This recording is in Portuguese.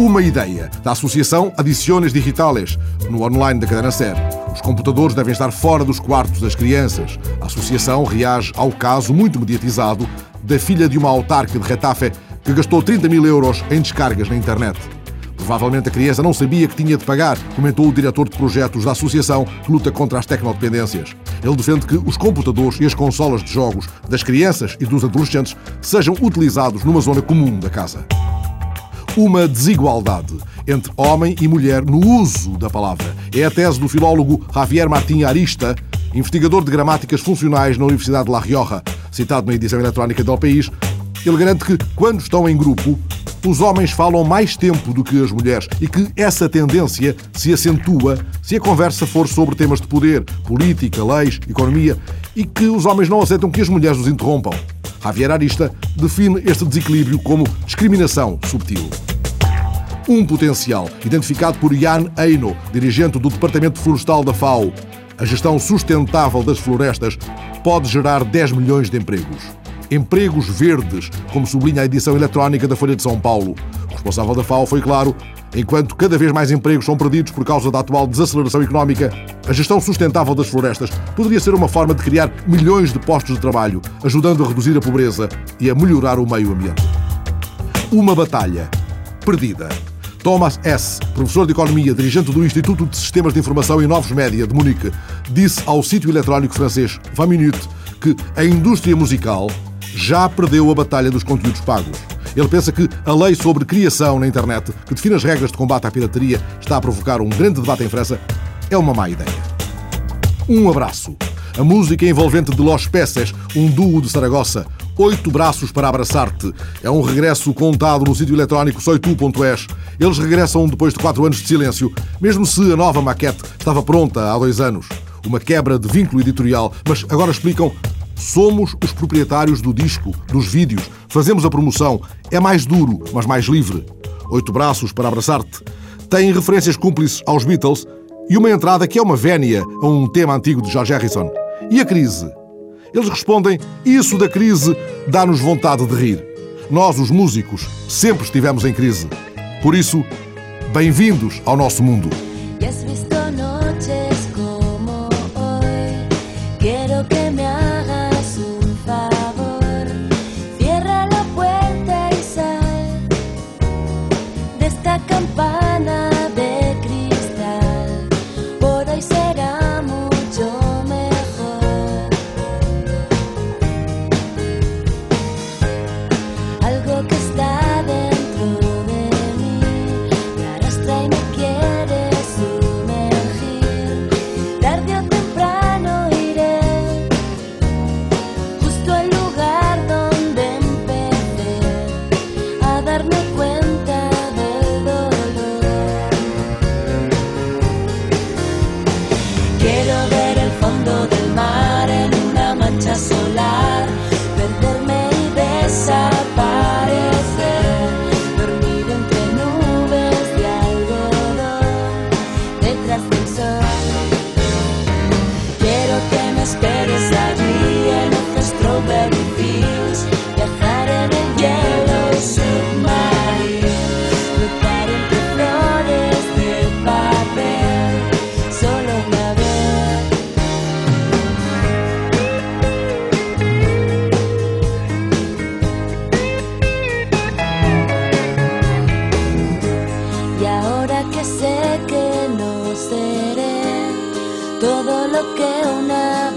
Uma ideia da Associação Adiciones Digitales, no online da cadena SER. Os computadores devem estar fora dos quartos das crianças. A associação reage ao caso muito mediatizado da filha de uma autarca de Retafe que gastou 30 mil euros em descargas na internet. Provavelmente a criança não sabia que tinha de pagar, comentou o diretor de projetos da associação que luta contra as tecnodependências. Ele defende que os computadores e as consolas de jogos das crianças e dos adolescentes sejam utilizados numa zona comum da casa uma desigualdade entre homem e mulher no uso da palavra. É a tese do filólogo Javier Martín Arista, investigador de gramáticas funcionais na Universidade de La Rioja, citado na edição eletrónica do País. Ele garante que, quando estão em grupo, os homens falam mais tempo do que as mulheres e que essa tendência se acentua se a conversa for sobre temas de poder, política, leis, economia e que os homens não aceitam que as mulheres os interrompam. Javier Arista define este desequilíbrio como discriminação subtil. Um potencial identificado por Jan Eino, dirigente do Departamento Florestal da FAO. A gestão sustentável das florestas pode gerar 10 milhões de empregos. Empregos verdes, como sublinha a edição eletrónica da Folha de São Paulo. Responsável da FAO foi claro Enquanto cada vez mais empregos são perdidos por causa da atual desaceleração económica, a gestão sustentável das florestas poderia ser uma forma de criar milhões de postos de trabalho, ajudando a reduzir a pobreza e a melhorar o meio ambiente. Uma batalha perdida. Thomas S., professor de Economia, dirigente do Instituto de Sistemas de Informação e Novos Média de Munique, disse ao sítio eletrónico francês 20 Minutes que a indústria musical já perdeu a batalha dos conteúdos pagos. Ele pensa que a lei sobre criação na internet, que define as regras de combate à pirataria, está a provocar um grande debate em França, é uma má ideia. Um abraço. A música envolvente de Los Peces, um duo de Saragossa, Oito Braços para Abraçar-te. É um regresso contado no sítio eletrónico soitu.es. Eles regressam depois de quatro anos de silêncio, mesmo se a nova maquete estava pronta há dois anos. Uma quebra de vínculo editorial, mas agora explicam Somos os proprietários do disco, dos vídeos, fazemos a promoção. É mais duro, mas mais livre. Oito braços para abraçar-te. Tem referências cúmplices aos Beatles e uma entrada que é uma vénia a um tema antigo de George Harrison. E a crise? Eles respondem: Isso da crise dá-nos vontade de rir. Nós, os músicos, sempre estivemos em crise. Por isso, bem-vindos ao nosso mundo. karena sé que no seré todo lo que una